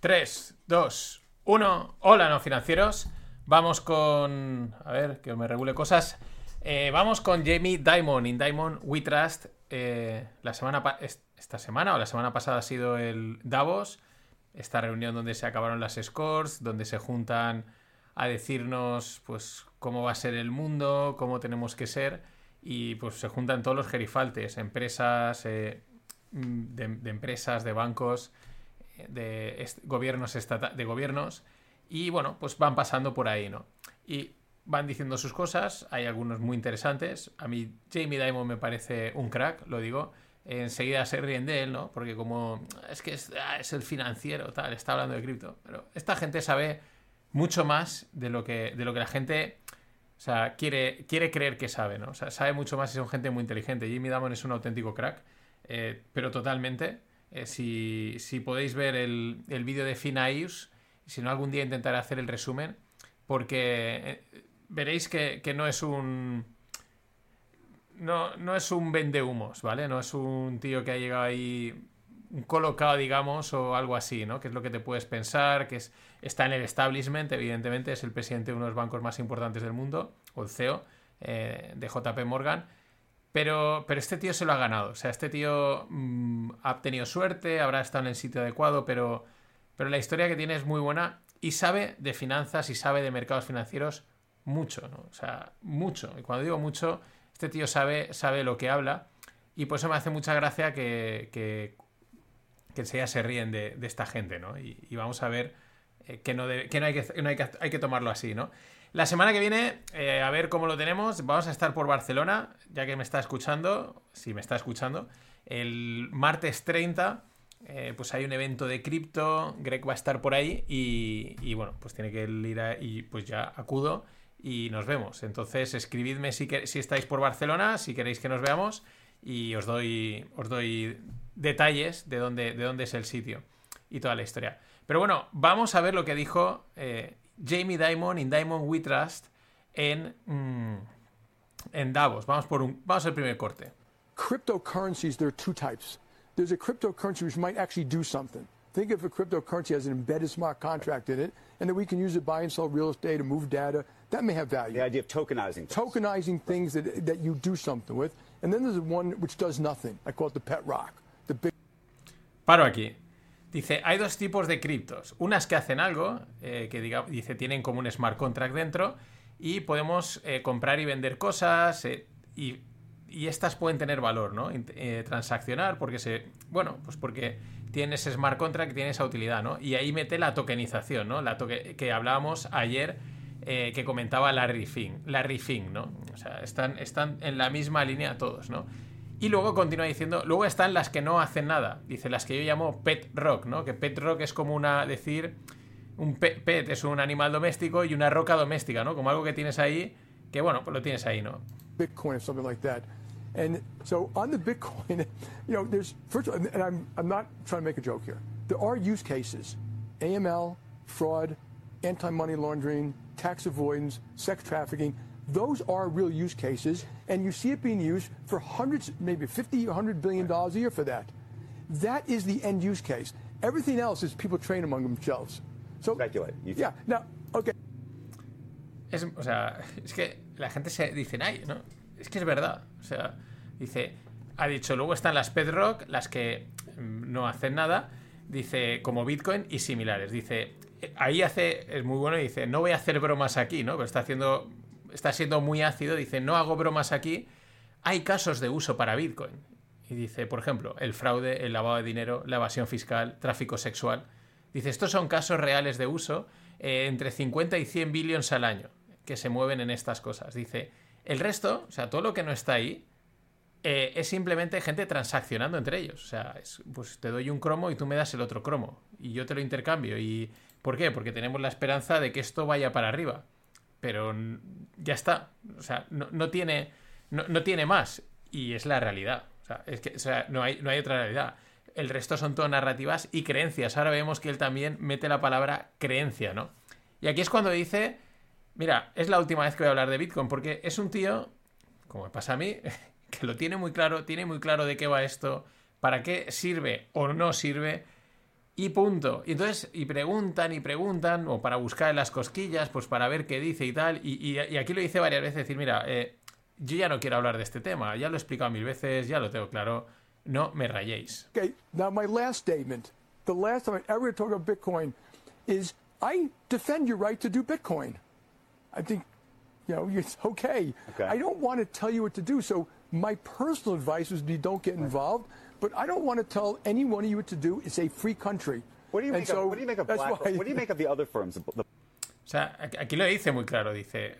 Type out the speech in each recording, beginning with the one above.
3, 2, 1. Hola, no financieros. Vamos con. A ver, que me regule cosas. Eh, vamos con Jamie Dimon. In Diamond We Trust. Eh, la semana esta semana o la semana pasada ha sido el Davos. Esta reunión donde se acabaron las scores, donde se juntan a decirnos pues cómo va a ser el mundo, cómo tenemos que ser. Y pues se juntan todos los gerifaltes, empresas, eh, de empresas, de bancos de gobiernos de gobiernos y bueno, pues van pasando por ahí, ¿no? Y van diciendo sus cosas, hay algunos muy interesantes. A mí Jamie Dimon me parece un crack, lo digo. Enseguida se ríen de él, ¿no? Porque como es que es, ah, es el financiero, tal, está hablando de cripto. Pero esta gente sabe mucho más de lo que, de lo que la gente o sea, quiere, quiere creer que sabe, ¿no? O sea, sabe mucho más y son gente muy inteligente. Jamie Dimon es un auténtico crack, eh, pero totalmente. Eh, si, podéis ver el, el vídeo de Finaius, si no algún día intentaré hacer el resumen, porque eh, veréis que, no es un... No, no es un vendehumos, ¿vale? No es un tío que ha llegado ahí colocado, digamos, o algo así, ¿no? Que es lo que te puedes pensar, que es, está en el establishment, evidentemente, es el presidente de uno de los bancos más importantes del mundo, o el CEO eh, de JP Morgan, pero, pero este tío se lo ha ganado. O sea, este tío mm, ha tenido suerte, habrá estado en el sitio adecuado, pero, pero la historia que tiene es muy buena y sabe de finanzas y sabe de mercados financieros mucho, ¿no? O sea, mucho. Y cuando digo mucho, este tío sabe, sabe lo que habla y por eso me hace mucha gracia que, que, que se ríen de, esta gente, ¿no? Y, vamos a ver eh, que, no, que, hay que, tomarlo así, ¿no? La semana que viene, eh, a ver cómo lo tenemos, vamos a estar por Barcelona, ya que me está escuchando, si me está escuchando, el martes 30, eh, pues hay un evento de cripto, Greg va a estar por ahí y, bueno, pues tiene que ir ahí, pues ya acudo y nos vemos. Entonces escribidme si, si estáis por Barcelona, si queréis que nos veamos y os doy, os doy detalles de dónde, de dónde es el sitio y toda la historia. Pero bueno, vamos a ver lo que dijo eh, Jamie Dimon in Diamond We Trust en, mm, en Davos. Vamos por un, vamos al primer corte. Cryptocurrencies, there are two types. There's a cryptocurrency which might actually do something. Think of a cryptocurrency as an embedded smart contract in it, and that we can use it to buy and sell real estate and move data. That may have value. The idea of tokenizing. Things. Tokenizing things that, that you do something with. And then there's one which does nothing. I call it the pet rock. The big... Paro aquí. Dice, hay dos tipos de criptos. Unas que hacen algo, eh, que diga, dice, tienen como un smart contract dentro y podemos eh, comprar y vender cosas eh, y, estas pueden tener valor, ¿no? transaccionar porque se... Bueno, pues porque tiene ese smart contract, tiene esa utilidad, ¿no? Y ahí mete la tokenización, ¿no? La que hablábamos ayer que comentaba Larry Fink, Larry Fink, ¿no? O sea, están, están en la misma línea todos, ¿no? Y luego continúa diciendo, luego están las que no hacen nada. Dice, las que yo llamo pet rock, ¿no? Que pet rock es como una, decir, un pet, es un animal doméstico y una roca doméstica, ¿no? Como algo que tienes ahí, que bueno, pues lo tienes ahí, ¿no? Bitcoin or something like that. And so on the Bitcoin, you know, there's, first and I'm, I'm not trying to make a joke here. There are use cases, AML, fraud, anti-money laundering, tax avoidance, sex trafficking. Those are real use cases, and you see it being used for hundreds, maybe 50 or 100 billion dollars a year for that. That is the end use case. Everything else is people train among themselves. So, Speculate. yeah. Now, okay. Es, o sea, es que la gente se dice, ay, no, es que es verdad. O sea, dice, ha dicho, luego están las Bedrock, las que mm, no hacen nada, dice, como Bitcoin y similares. Dice, ahí hace, es muy bueno, y dice, no voy a hacer bromas aquí, ¿no? Pero está haciendo está siendo muy ácido, dice, no hago bromas aquí, hay casos de uso para Bitcoin. Y dice, por ejemplo, el fraude, el lavado de dinero, la evasión fiscal, tráfico sexual. Dice, estos son casos reales de uso eh, entre 50 y 100 billones al año que se mueven en estas cosas. Dice, el resto, o sea, todo lo que no está ahí, eh, es simplemente gente transaccionando entre ellos. O sea, pues te doy un cromo y tú me das el otro cromo. Y yo te lo intercambio. ¿Y por qué? Porque tenemos la esperanza de que esto vaya para arriba pero ya está. O sea, no, tiene, no, tiene más. Y es la realidad. O sea, es que, o sea, no, hay, no hay otra realidad. El resto son todo narrativas y creencias. Ahora vemos que él también mete la palabra creencia, ¿no? Y aquí es cuando dice, mira, es la última vez que voy a hablar de Bitcoin, porque es un tío, como me pasa a mí, que lo tiene muy claro, tiene muy claro de qué va esto, para qué sirve o no sirve, Y punto. Y entonces, y preguntan y preguntan, o para buscar en las cosquillas, pues para ver qué dice y tal. Y, aquí lo hice varias veces, decir, mira, eh, yo ya no quiero hablar de este tema, ya lo he explicado mil veces, ya lo tengo claro, no me rayéis. Okay, now my last statement, the last time I ever talk about Bitcoin is I defend your right to do Bitcoin. I think, you know, it's okay. okay. I don't want to tell you what to do, so my personal advice would be don't get involved. But I don't want to tell any one of you what to do. It's a free country. What do you make, so of, what do you make of BlackRock? What do you make of the other firms? O sea, aquí lo dice muy claro. Dice,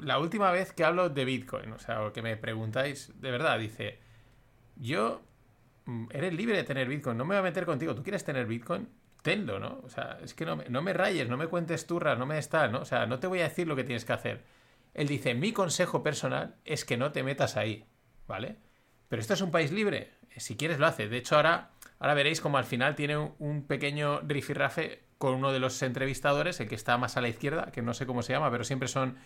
la última vez que hablo de Bitcoin, o sea, o que me preguntáis, de verdad, dice, yo, mm, eres libre de tener Bitcoin, no me voy a meter contigo. ¿Tú quieres tener Bitcoin? Tenlo, ¿no? O sea, es que no me, no me rayes, no me cuentes turras, no me estás, ¿no? O sea, no te voy a decir lo que tienes que hacer. Él dice, mi consejo personal es que no te metas ahí, ¿vale? Pero esto es un país libre si quieres lo hace. De hecho, ahora, ahora veréis como al final tiene un, pequeño rifirrafe con uno de los entrevistadores, el que está más a la izquierda, que no sé cómo se llama, pero siempre son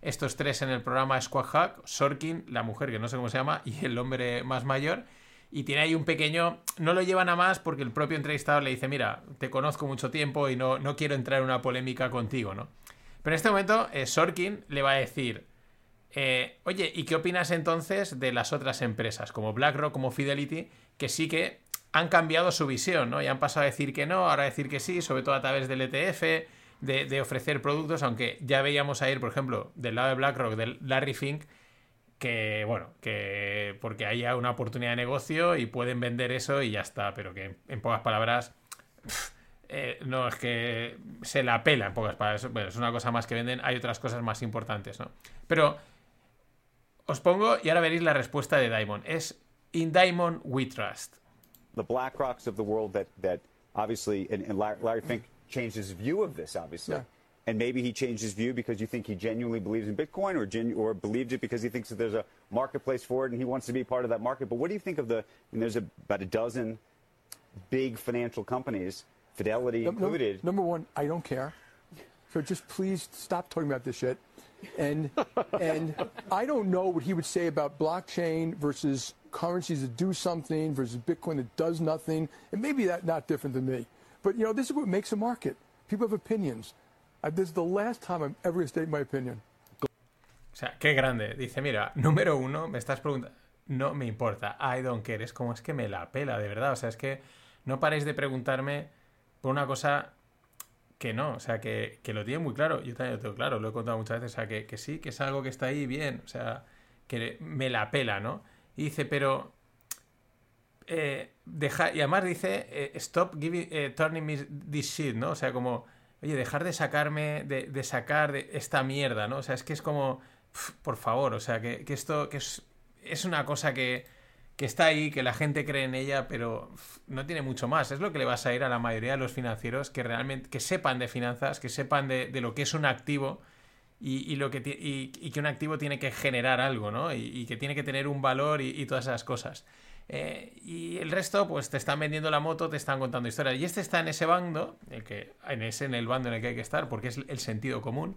estos tres en el programa Squad Hack, Sorkin, la mujer que no sé cómo se llama, y el hombre más mayor. Y tiene ahí un pequeño. No lo llevan a más porque el propio entrevistador le dice: Mira, te conozco mucho tiempo y no, no quiero entrar en una polémica contigo, ¿no? Pero en este momento, eh, Sorkin le va a decir: eh, oye, ¿y qué opinas entonces de las otras empresas, como BlackRock, como Fidelity, que sí que han cambiado su visión, ¿no? Y han pasado a decir que no, ahora a decir que sí, sobre todo a través del ETF, de, ofrecer productos, aunque ya veíamos ayer, por ejemplo, del lado de BlackRock, de Larry Fink, que, bueno, que porque haya una oportunidad de negocio y pueden vender eso y ya está, pero que en pocas palabras... Eh, no, es que se la pela en pocas palabras. Bueno, es una cosa más que venden, hay otras cosas más importantes, ¿no? Pero Os pongo y ahora veréis la respuesta de Diamond. Es In Diamond We Trust. The BlackRocks of the world that, that obviously, and, and Larry Fink changed his view of this, obviously. Yeah. And maybe he changed his view because you think he genuinely believes in Bitcoin or, genu- or believed it because he thinks that there's a marketplace for it and he wants to be part of that market. But what do you think of the, and there's a, about a dozen big financial companies, Fidelity no, included. No, number one, I don't care. So just please stop talking about this shit. And and I don't know what he would say about blockchain versus currencies that do something versus Bitcoin that does nothing. And maybe that not different than me. But you know, this is what makes a market. People have opinions. I, this is the last time I'm ever going to state my opinion. O sea, qué grande. Dice, mira, número uno, me estás preguntando. No me importa. I don't care. Es como es que me la pela, de verdad. O sea, es que no paréis de preguntarme por una cosa que no, o sea, que, lo tiene muy claro. Yo también lo tengo claro, lo he contado muchas veces. O sea, que, sí, que es algo que está ahí bien. O sea, que me la pela, ¿no? Y dice, pero. Eh, deja, y además dice, eh, stop giving, eh, turning me this shit, ¿no? O sea, como, oye, dejar de sacarme, de, sacar de esta mierda, ¿no? O sea, es que es como, por favor, o sea, que, que esto que es, es una cosa que que está ahí, que la gente cree en ella, pero no tiene mucho más. Es lo que le vas a ir a la mayoría de los financieros que realmente que sepan de finanzas, que sepan de, lo que es un activo y, lo que, y, que un activo tiene que generar algo, ¿no? Y, que tiene que tener un valor y, todas esas cosas. Eh, y el resto, pues te están vendiendo la moto, te están contando historias. Y este está en ese bando, el que, en ese en el bando en el que hay que estar, porque es el sentido común.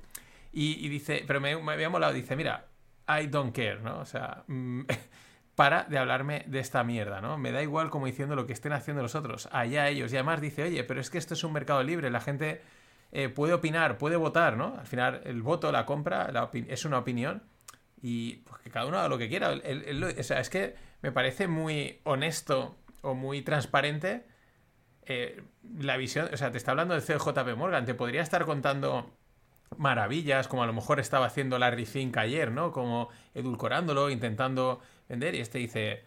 Y, dice, pero me, me había molado, dice, mira, I don't care, ¿no? O sea, mm, para de hablarme de esta mierda, ¿no? Me da igual como diciendo lo que estén haciendo los otros, allá ellos. Y además dice, oye, pero es que esto es un mercado libre, la gente eh, puede opinar, puede votar, ¿no? Al final el voto, la compra, es una opinión y pues, que cada uno haga lo que quiera. o sea, es que me parece muy honesto o muy transparente eh, la visión, o sea, te está hablando de CJP Morgan, te podría estar contando maravillas, como a lo mejor estaba haciendo Larry Fink ayer, ¿no? Como edulcorándolo, intentando vender. Y este dice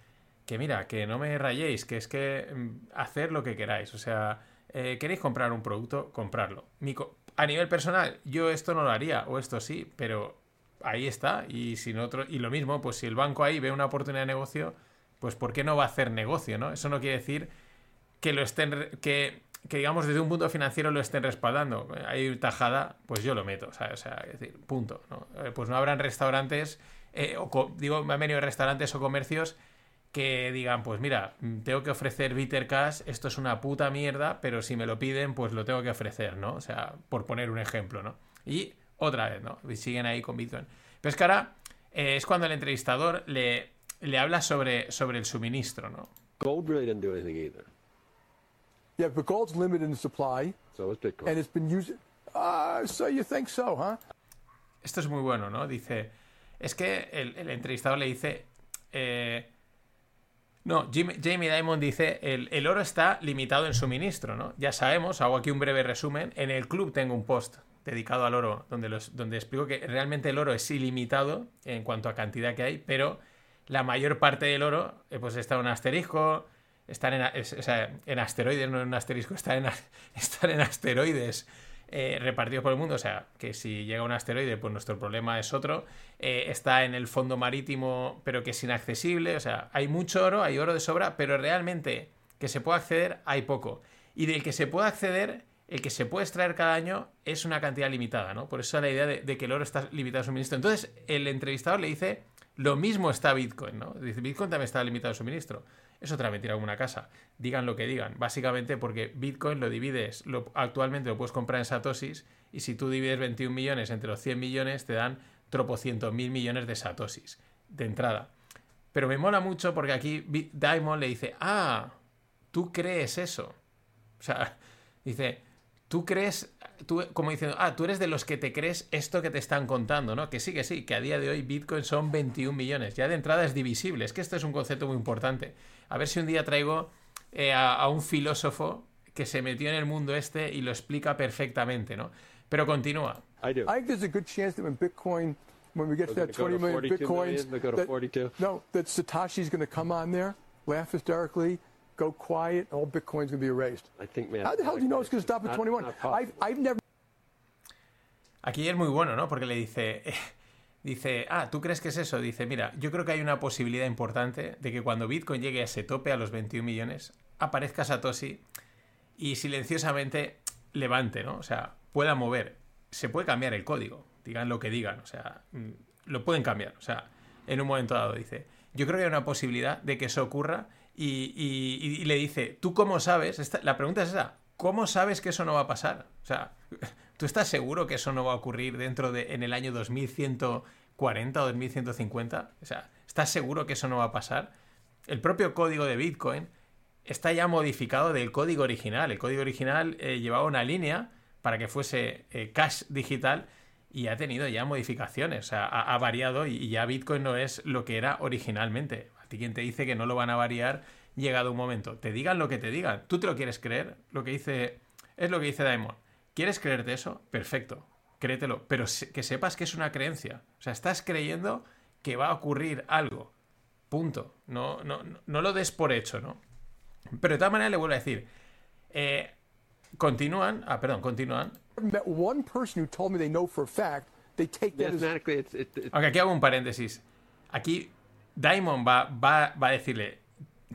que mira, que no me rayéis, que es que mm, hacer lo que queráis. O sea, eh, queréis comprar un producto, comprarlo. a nivel personal, yo esto no lo haría, o esto sí, pero ahí está. Y si otro, y lo mismo, pues si el banco ahí ve una oportunidad de negocio, pues ¿por qué no va a hacer negocio? ¿no? Eso no quiere decir que lo estén que que digamos desde un punto financiero lo estén respaldando. Hay tajada, pues yo lo meto, o sea, es decir, punto. ¿no? Eh, pues no habrán restaurantes, eh, o digo, me han venido restaurantes o comercios que digan, pues mira, tengo que ofrecer Bitter Cash, esto es una puta mierda, pero si me lo piden, pues lo tengo que ofrecer, ¿no? O sea, por poner un ejemplo, ¿no? Y otra vez, ¿no? Y siguen ahí con Bitcoin. Pero es que ahora eh, es cuando el entrevistador le, le habla sobre, sobre el suministro, ¿no? Gold really didn't do anything either. Yeah, but gold's limited in supply. So is Bitcoin. And it's been used. Uh, so you think so, huh? Esto es muy bueno, ¿no? Dice. Es que el, el entrevistador le dice. Eh, no, Jamie Dimon dice: el, oro está limitado en suministro, ¿no? Ya sabemos, hago aquí un breve resumen. En el club tengo un post dedicado al oro donde, donde explico que realmente el oro es ilimitado en cuanto a cantidad que hay, pero la mayor parte del oro eh, pues está en un asterisco, están en asteroides, no en un asterisco, están en, están en asteroides eh, repartidos por el mundo. O sea, que si llega un asteroide, pues nuestro problema es otro. Eh, está en el fondo marítimo, pero que es inaccesible. O sea, hay mucho oro, hay oro de sobra, pero realmente que se pueda acceder, hay poco. Y del que se pueda acceder, el que se puede extraer cada año es una cantidad limitada, ¿no? Por eso la idea de, que el oro está limitado a suministro. Entonces, el entrevistador le dice, lo mismo está Bitcoin, ¿no? Dice, Bitcoin también está limitado a suministro. Es otra mentira como casa. Digan lo que digan. Básicamente porque Bitcoin lo divides, actualmente lo puedes comprar en satoshis y si tú divides 21 millones entre los 100 millones te dan tropocientos mil millones de satoshis de entrada. Pero me mola mucho porque aquí Diamond le dice, ah, tú crees eso. O sea, dice, tú crees, tú, como diciendo, ah, tú eres de los que te crees esto que te están contando, ¿no? Que sí, que sí, que a día de hoy Bitcoin son 21 millones. Ya de entrada es divisible. Es que esto es un concepto muy importante. A ver si un día traigo eh, a, a, un filósofo que se metió en el mundo este y lo explica perfectamente, ¿no? Pero continúa. I do. I think there's a good chance that when Bitcoin, when we get to that 20 million Bitcoins, million, that, 42. no, that Satoshi's going to come on there, laugh hysterically, go quiet, all Bitcoin's going to be erased. I think, man. How the hell do you know it's going to stop at 21? I've, I've never. Aquí es muy bueno, ¿no? Porque le dice. Dice, ah, ¿tú crees que es eso? Dice, mira, yo creo que hay una posibilidad importante de que cuando Bitcoin llegue a ese tope, a los 21 millones, aparezca Satoshi y silenciosamente levante, ¿no? O sea, pueda mover. Se puede cambiar el código, digan lo que digan, o sea, lo pueden cambiar, o sea, en un momento dado dice. Yo creo que hay una posibilidad de que eso ocurra y, le dice, ¿tú cómo sabes? Esta, la pregunta es esa, ¿cómo sabes que eso no va a pasar? O sea, ¿Tú estás seguro que eso no va a ocurrir dentro de en el año 2140 o 2150? O sea, ¿estás seguro que eso no va a pasar? El propio código de Bitcoin está ya modificado del código original. El código original eh, llevaba una línea para que fuese eh, cash digital y ha tenido ya modificaciones. O sea, ha, variado y, ya Bitcoin no es lo que era originalmente. A ti quien te dice que no lo van a variar llegado un momento. Te digan lo que te digan. ¿Tú te lo quieres creer? Lo que dice es lo que dice Daimon. ¿Quieres creerte eso? Perfecto, créetelo, pero que sepas que es una creencia. O sea, estás creyendo que va a ocurrir algo. Punto. No, no, no lo des por hecho, ¿no? Pero de todas maneras le vuelvo a decir, eh, continúan, ah, perdón, continúan. One person who told me they know for a fact, they take that as... It's, it's, it's... Aunque aquí hago un paréntesis. Aquí Diamond va, va, va a decirle,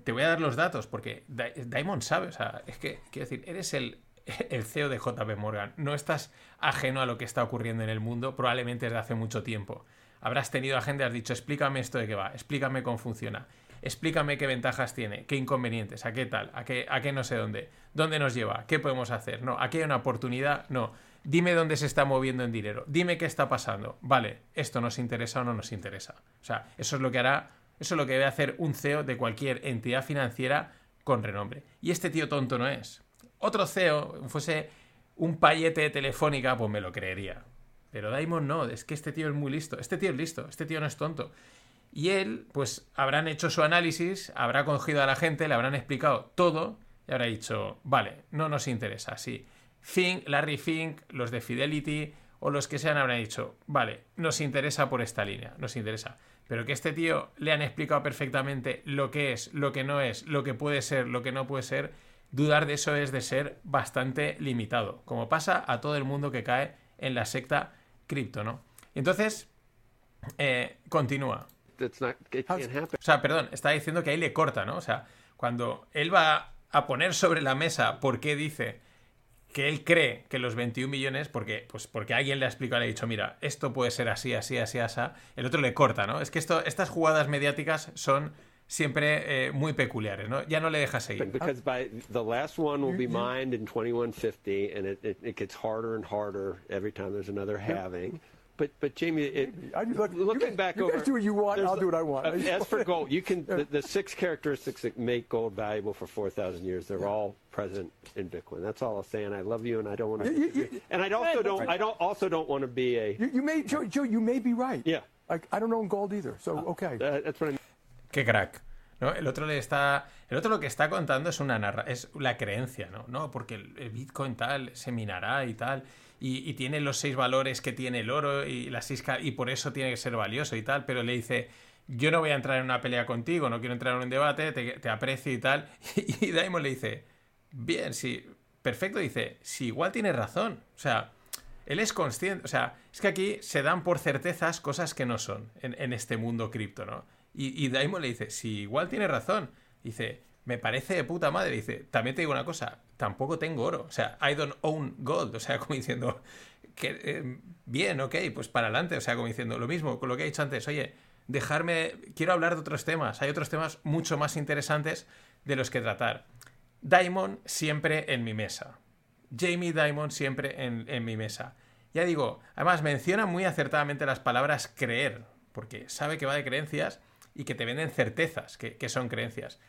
te voy a dar los datos, porque Diamond sabe, o sea, es que, quiero decir, eres el el CEO de JP Morgan. No estás ajeno a lo que está ocurriendo en el mundo, probablemente desde hace mucho tiempo. Habrás tenido a gente, has dicho, explícame esto de qué va, explícame cómo funciona, explícame qué ventajas tiene, qué inconvenientes, a qué tal, a qué, a qué no sé dónde, dónde nos lleva, qué podemos hacer, no, aquí hay una oportunidad, no, dime dónde se está moviendo en dinero, dime qué está pasando, vale, esto nos interesa o no nos interesa. O sea, eso es lo que hará, eso es lo que debe hacer un CEO de cualquier entidad financiera con renombre. Y este tío tonto no es otro CEO fuese un payete de telefónica, pues me lo creería. Pero Daimon no, es que este tío es muy listo. Este tío es listo, este tío no es tonto. Y él, pues habrán hecho su análisis, habrá cogido a la gente, le habrán explicado todo y habrá dicho, vale, no nos interesa, sí. Fink, Larry Fink, los de Fidelity o los que sean habrán dicho, vale, nos interesa por esta línea, nos interesa. Pero que este tío le han explicado perfectamente lo que es, lo que no es, lo que puede ser, lo que no puede ser, dudar de eso es de ser bastante limitado, como pasa a todo el mundo que cae en la secta cripto, ¿no? Entonces, eh, continúa. O sea, perdón, está diciendo que ahí le corta, ¿no? O sea, cuando él va a poner sobre la mesa por qué dice que él cree que los 21 millones, porque, pues porque alguien le ha explicado, le ha dicho, mira, esto puede ser así, así, así, así, el otro le corta, ¿no? Es que esto, estas jugadas mediáticas son siempre eh, muy peculiares, ¿no? Ya no le dejas seguir. Because by the last one will be mined in 2150 and it, it, it gets harder and harder every time there's another halving. But but Jamie, it, I, look, looking guys, back you over, guys do what you want. I'll do what I want. uh, as for gold, you can the, the six characteristics that make gold valuable for four thousand years. They're all present in Bitcoin. That's all I'm saying. I love you, and I don't want to. You- you- you- and I also don't. I don't also don't want to be a. You, you may, Joe, Joe, you may be right. Yeah. Like I don't own gold either. So okay. Uh, that's what I. Qué crack. ¿no? El otro le está. El otro lo que está contando es una narra es la creencia, ¿no? No, porque el, el Bitcoin tal se minará y tal. Y, tiene los seis valores que tiene el oro y las seis y por eso tiene que ser valioso y tal. Pero le dice. Yo no voy a entrar en una pelea contigo, no quiero entrar en un debate, te, aprecio y tal. Y, Daimon le dice, bien, sí, perfecto, dice, sí, igual tienes razón. O sea, él es consciente, o sea, es que aquí se dan por certezas cosas que no son en, este mundo cripto, ¿no? Y, Daimon le dice, sí, igual tiene razón. Dice, me parece de puta madre. Dice, también te digo una cosa, tampoco tengo oro. O sea, I don't own gold. O sea, como diciendo, que eh, bien, ok, pues para adelante. O sea, como diciendo, lo mismo con lo que he dicho antes, oye, dejarme, quiero hablar de otros temas. Hay otros temas mucho más interesantes de los que tratar. Diamond siempre en mi mesa. Jamie Diamond siempre en, en mi mesa. Ya digo, además menciona muy acertadamente las palabras creer, porque sabe que va de creencias y que te venden certezas, que, que son creencias.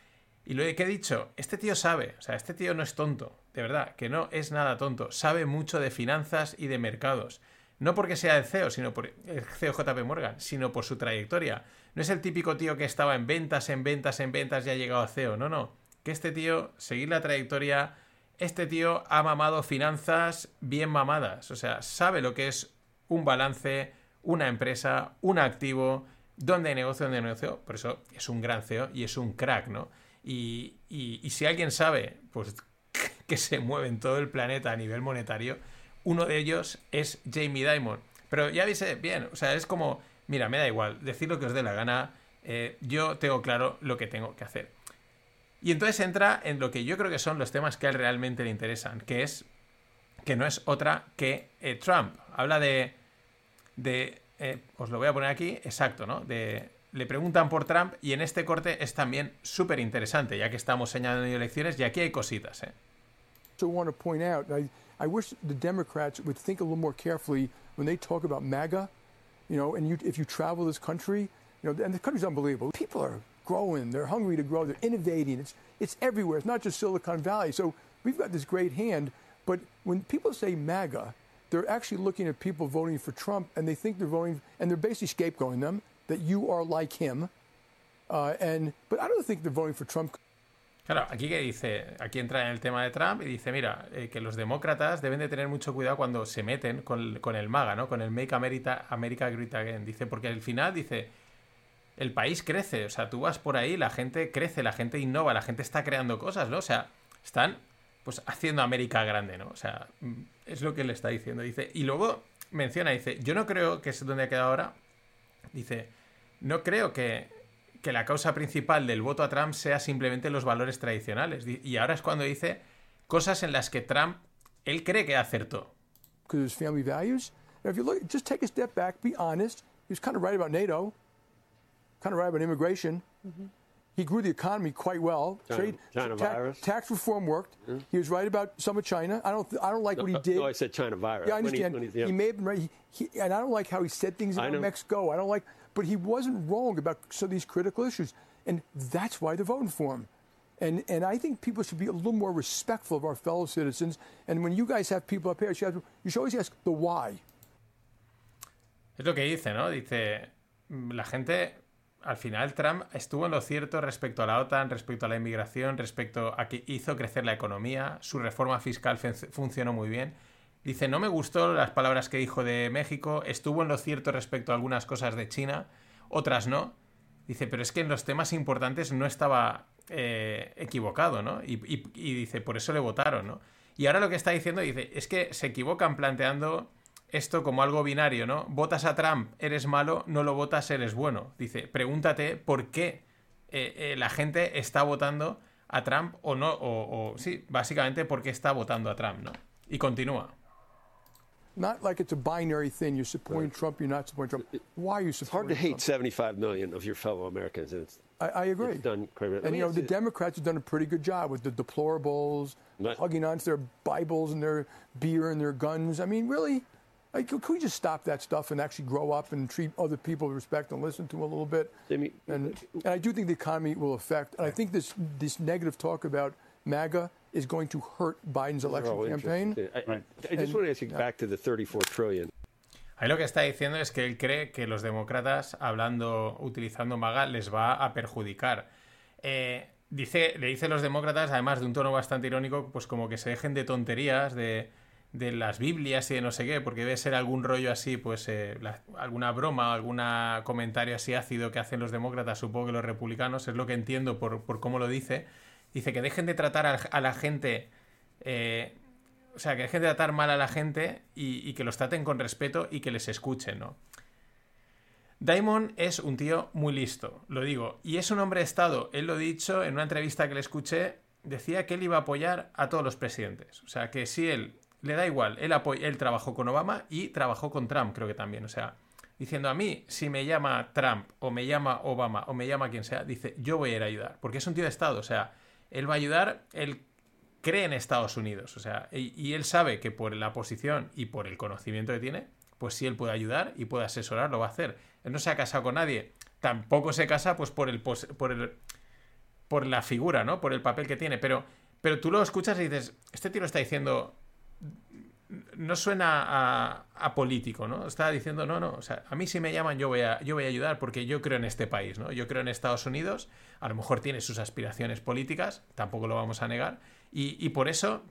Y lo que he dicho, este tío sabe, o sea, este tío no es tonto, de verdad, que no es nada tonto, sabe mucho de finanzas y de mercados. No porque sea el CEO, sino por el CEO JP Morgan, sino por su trayectoria. No es el típico tío que estaba en ventas, en ventas, en ventas y ha llegado a CEO. No, no. Que este tío, seguir la trayectoria, este tío ha mamado finanzas bien mamadas. O sea, sabe lo que es un balance, una empresa, un activo, dónde hay negocio, dónde hay negocio. Por eso es un gran CEO y es un crack, ¿no? Y, si alguien sabe, pues que se mueve en todo el planeta a nivel monetario, uno de ellos es Jamie Dimon. Pero ya eh, bien, o sea, es como, mira, me da igual, decir lo que os dé la gana, eh, yo tengo claro lo que tengo que hacer. Y entonces entra en lo que yo creo que son los temas que a él realmente le interesan, que es que no es otra que eh, Trump. Habla de, de eh, os lo voy a poner aquí, exacto, ¿no? De, le preguntan por Trump y en este corte es también súper interesante, ya que estamos señalando elecciones y aquí hay cositas, ¿eh? also want to point out, I, I wish the Democrats would think a little more carefully when they talk about MAGA, you know, and you, if you travel this country, you know, and the country's unbelievable. People are growing, they're hungry to grow, they're innovating. It's, it's everywhere. It's not just Silicon Valley. So we've got this great hand. But when people say MAGA, they're actually looking at people voting for Trump and they think they're voting, and they're basically scapegoating them that you are like him. Uh, and but I don't think they're voting for Trump Claro, aquí que dice, aquí entra en el tema de Trump y dice, mira, eh, que los demócratas deben de tener mucho cuidado cuando se meten con, con el MAGA, ¿no? Con el Make America, America Great Again. Dice, porque al final dice, el país crece, o sea, tú vas por ahí, la gente crece, la gente innova, la gente está creando cosas, ¿no? O sea, están pues haciendo América grande, ¿no? O sea, es lo que le está diciendo. Dice, y luego menciona, dice, yo no creo que es donde ha quedado ahora. Dice, no creo que, que la causa principal del voto a Trump sea simplemente los valores tradicionales. Di- Y ahora es cuando dice cosas en las que Trump, él cree que acertó. because family values. Now, if you look, just take a step back, be honest. He was kind of right about NATO, kind of right about immigration. He grew the economy quite well. China- China virus. tax reform worked. Mm-hmm. He was right about some of China. I don't, I don't like what he did. No, I said China virus. yeah, I When he- understand. when he, he- may have been right. He, he, and I don't like how he said things I about know. Mexico. I don't like, but he wasn't wrong about some of these critical issues, and that's why they're voting for him. And and I think people should be a little more respectful of our fellow citizens. And when you guys have people up here, you should, you should always ask the why. Es lo que dice, ¿no? Dice, la gente, al final Trump estuvo en lo cierto respecto a la OTAN, respecto a la inmigración, respecto a que hizo crecer la economía, su reforma fiscal fun- funcionó muy bien. Dice, no me gustó las palabras que dijo de México, estuvo en lo cierto respecto a algunas cosas de China, otras no. Dice, pero es que en los temas importantes no estaba eh, equivocado, ¿no? Y, y- y dice, por eso le votaron, ¿no? Y ahora lo que está diciendo, dice, es que se equivocan planteando esto como algo binario, ¿no? Votas a Trump, eres malo, no lo votas, eres bueno. Dice, pregúntate por qué eh, eh, la gente está votando a Trump o no, o, o- sí, básicamente por qué está votando a Trump, ¿no? Y continúa. Not like it's a binary thing. You're supporting Trump, you're not supporting Trump. Why are you It's hard supporting to hate Trump? 75 million of your fellow Americans, and it's, I, I agree. it's done. I And mean, you know, the Democrats have done a pretty good job with the deplorables, Right. hugging onto their Bibles and their beer and their guns. I mean, really, Like, can we just stop that stuff and actually grow up and treat other people with respect and listen to them a little bit? Jimmy, and, and I do think the economy will affect. And I think this this negative talk about MAGA is going to hurt Biden's election Oh, campaign. I, Right. I just And- want to ask you yeah. back to the 34 trillion. Ahí lo que está diciendo es que él cree que los demócratas, hablando, utilizando MAGA, les va a perjudicar. Eh, dice, le dice a los demócratas, además de un tono bastante irónico, pues como que se dejen de tonterías, de, de las Biblias y de no sé qué, porque debe ser algún rollo así, pues eh, alguna broma, algún comentario así ácido que hacen los demócratas, supongo que los republicanos, es lo que entiendo por, por cómo lo dice. Dice que dejen de tratar a, la gente eh, o sea, que dejen de tratar mal a la gente y, y que los traten con respeto y que les escuchen, ¿no? Diamond es un tío muy listo, lo digo, y es un hombre de Estado. Él lo ha dicho en una entrevista que le escuché, decía que él iba a apoyar a todos los presidentes. O sea, que si él le da igual, él, él trabajó con Obama y trabajó con Trump, creo que también. O sea, diciendo a mí, si me llama Trump o me llama Obama o me llama quien sea, dice, yo voy a ir a ayudar, porque es un tío de Estado. O sea, él va a ayudar, él cree en Estados Unidos. O sea, y, él sabe que por la posición y por el conocimiento que tiene, pues si él puede ayudar y puede asesorar, lo va a hacer. Él no se ha casado con nadie. Tampoco se casa, pues, por el, por el por la figura, ¿no? Por el papel que tiene. Pero, pero tú lo escuchas y dices, este tío lo está diciendo. No suena a, político, ¿no? Está diciendo, no, no, o sea, a mí si me llaman yo voy, a, yo voy a ayudar porque yo creo en este país, ¿no? Yo creo en Estados Unidos, a lo mejor tiene sus aspiraciones políticas, tampoco lo vamos a negar, y, y por eso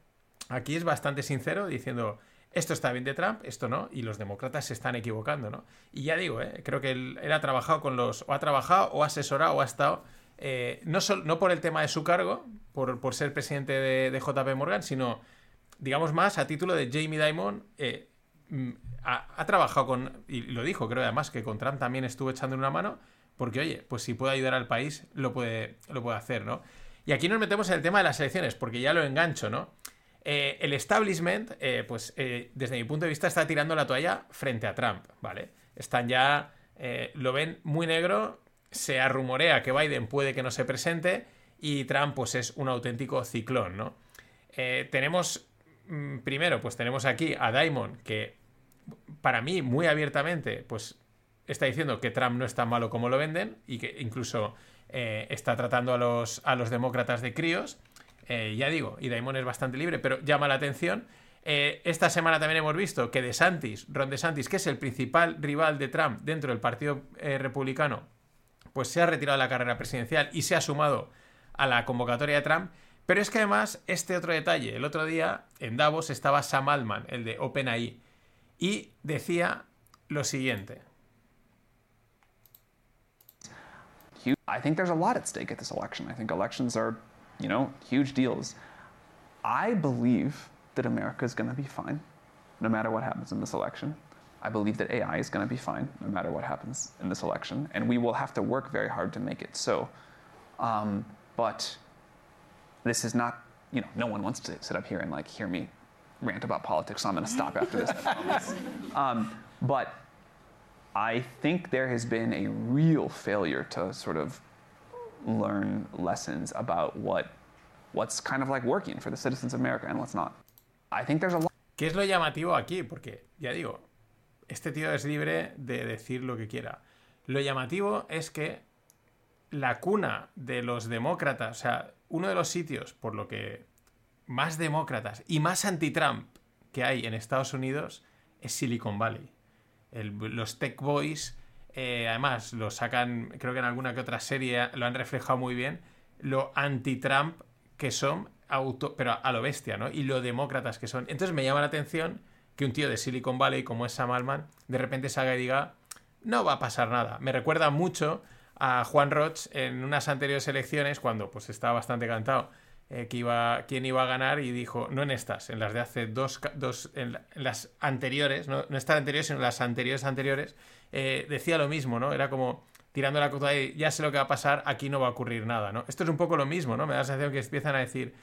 aquí es bastante sincero diciendo, esto está bien de Trump, esto no, y los demócratas se están equivocando, ¿no? Y ya digo, ¿eh? creo que él, él ha trabajado con los, o ha trabajado, o ha asesorado, o ha estado, eh, no, sol- no por el tema de su cargo, por, por ser presidente de, de JP Morgan, sino, digamos más, a título de Jamie Dimon, eh, mm, ha, trabajado con, y lo dijo, creo además, que con Trump también estuvo echando una mano, porque oye, pues si puede ayudar al país, lo puede, lo puede hacer, ¿no? Y aquí nos metemos en el tema de las elecciones, porque ya lo engancho, ¿no? Eh, el establishment, eh, pues desde mi punto de vista, está tirando la toalla frente a Trump, ¿vale? Están ya, lo ven muy negro, se rumorea que Biden puede que no se presente y Trump pues es un auténtico ciclón, ¿no? Tenemos, primero, pues tenemos aquí a Diamond, que para mí muy abiertamente, pues está diciendo que Trump no es tan malo como lo venden y que incluso eh, está tratando a los, a los demócratas de críos. Eh, ya digo, y Daimon es bastante libre, pero llama la atención. Eh, esta semana también hemos visto que DeSantis, Ron DeSantis, que es el principal rival de Trump dentro del Partido Republicano, pues se ha retirado de la carrera presidencial y se ha sumado a la convocatoria de Trump. Pero es que además, este otro detalle, el otro día en Davos estaba Sam Altman, el de OpenAI, y decía lo siguiente. I think there's a lot at stake at this election. I think elections are, you know, huge deals. I believe that America is going to be fine no matter what happens in this election. I believe that AI is going to be fine no matter what happens in this election. And we will have to work very hard to make it so. Um, but this is not, you know, no one wants to sit up here and like hear me rant about politics, so I'm going to stop after this. Um, but I think there has been a real failure to sort of learn lessons about what what's kind of like working for the citizens of America and what's not. I think there's a lot. ¿Qué es lo llamativo aquí? Porque, ya digo, este tío es libre de decir lo que quiera. Lo llamativo es que la cuna de los demócratas, o sea, uno de los sitios por lo que más demócratas y más anti-Trump que hay en Estados Unidos es Silicon Valley. Los tech boys, eh, además, lo sacan, creo que en alguna que otra serie lo han reflejado muy bien, lo anti-Trump que son, pero a lo bestia, ¿no? Y lo demócratas que son. Entonces me llama la atención que un tío de Silicon Valley como es Sam Altman, de repente salga y diga, no va a pasar nada. Me recuerda mucho a Juan Roch en unas anteriores elecciones, cuando pues estaba bastante cantado eh, que iba, quién iba a ganar y dijo, no en estas, en las de hace dos, dos en, la- en las anteriores, no, no estas anteriores, sino las anteriores anteriores, eh, decía lo mismo, ¿no? Era como tirando la costa de ya sé lo que va a pasar, aquí no va a ocurrir nada, ¿no? Esto es un poco lo mismo, ¿no? Me da la sensación que empiezan a decir,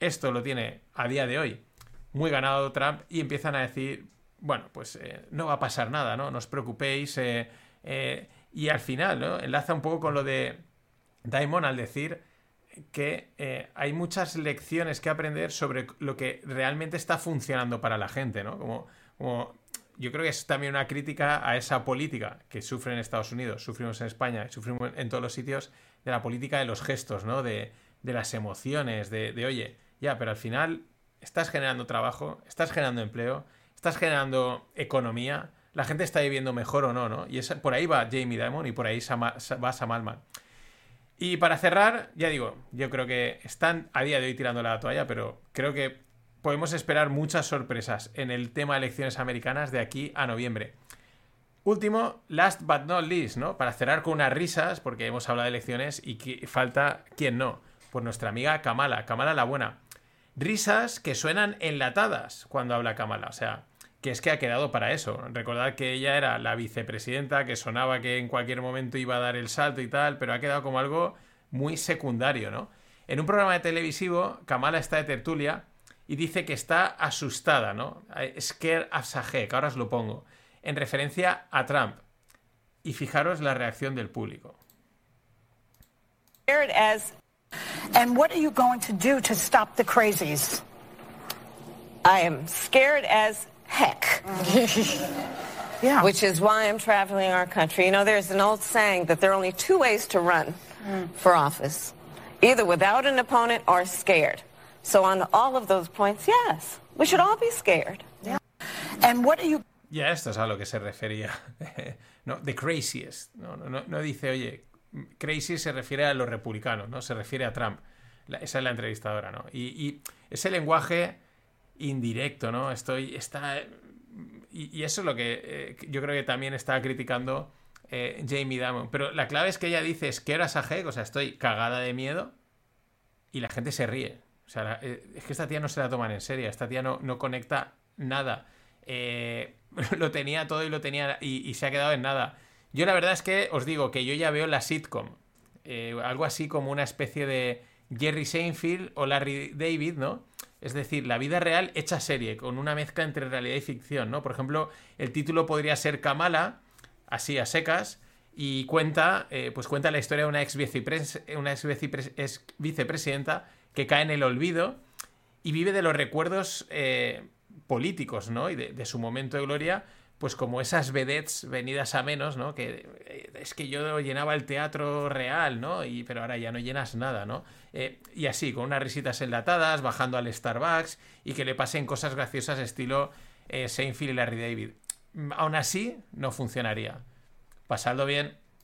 esto lo tiene a día de hoy muy ganado Trump y empiezan a decir, bueno, pues eh, no va a pasar nada, ¿no? No os preocupéis. eh, y al final, ¿no? Enlaza un poco con lo de Daimon al decir que eh, hay muchas lecciones que aprender sobre lo que realmente está funcionando para la gente, ¿no? Como, como yo creo que es también una crítica a esa política que sufre en Estados Unidos, sufrimos en España sufrimos en todos los sitios, de la política de los gestos, ¿no? De, de las emociones, de, de, oye, ya, pero al final estás generando trabajo, estás generando empleo, estás generando economía, la gente está viviendo mejor o no, ¿no? Y por ahí va Jamie Dimon y por ahí va Sam Altman. Y para cerrar, ya digo, yo creo que están a día de hoy tirando la toalla, pero creo que podemos esperar muchas sorpresas en el tema de elecciones americanas de aquí a noviembre. Último, last but not least, ¿no? Para cerrar con unas risas, porque hemos hablado de elecciones y falta quién no. Pues nuestra amiga Kamala, Kamala la buena. Risas que suenan enlatadas cuando habla Kamala, o sea, que es que ha quedado para eso. Recordad que ella era la vicepresidenta, que sonaba que en cualquier momento iba a dar el salto y tal, pero ha quedado como algo muy secundario, ¿no? En un programa de televisivo, Kamala está de tertulia y dice que está asustada, ¿no? Scared as a heck, ahora os lo pongo, en referencia a Trump. Y fijaros la reacción del público. And what are you going to do to stop the crazies? I am scared as heck. yeah. Which is why I'm traveling our country. You know, there's an old saying that there are only two ways to run mm. for office either without an opponent or scared. So on all of those points, yes, we should all be scared. Yeah. And what are you Ya esto es a lo que se refería. no, the craziest. No, no, no, dice, oye, crazy se refiere a los republicanos, ¿no? Se refiere a Trump. La, esa es la entrevistadora, ¿no? Y, y, ese lenguaje indirecto, ¿no? Estoy, está... Y, eso es lo que eh, yo creo que también está criticando eh, Jamie Dimon. Pero la clave es que ella dice, es que eras a o sea, estoy cagada de miedo y la gente se ríe. O sea, eh, es que esta tía no se la toman en serio, esta tía no, no conecta nada. Lo tenía todo y lo tenía y, se ha quedado en nada. Yo la verdad es que os digo que yo ya veo la sitcom. Algo así como una especie de Jerry Seinfeld o Larry David, ¿no? Es decir, la vida real hecha serie, con una mezcla entre realidad y ficción, ¿no? Por ejemplo, el título podría ser Kamala, así a secas, y cuenta, pues cuenta la historia de una ex, una vicepresidenta que cae en el olvido y vive de los recuerdos eh, políticos, ¿no? Y de, su momento de gloria, pues como esas vedettes venidas a menos, ¿no? Que eh, es que yo llenaba el teatro real, ¿no? Y, pero ahora ya no llenas nada, ¿no? Eh, y así, con unas risitas enlatadas, bajando al Starbucks y que le pasen cosas graciosas estilo Seinfeld y Larry David. Aún así, no funcionaría. Pasadlo bien.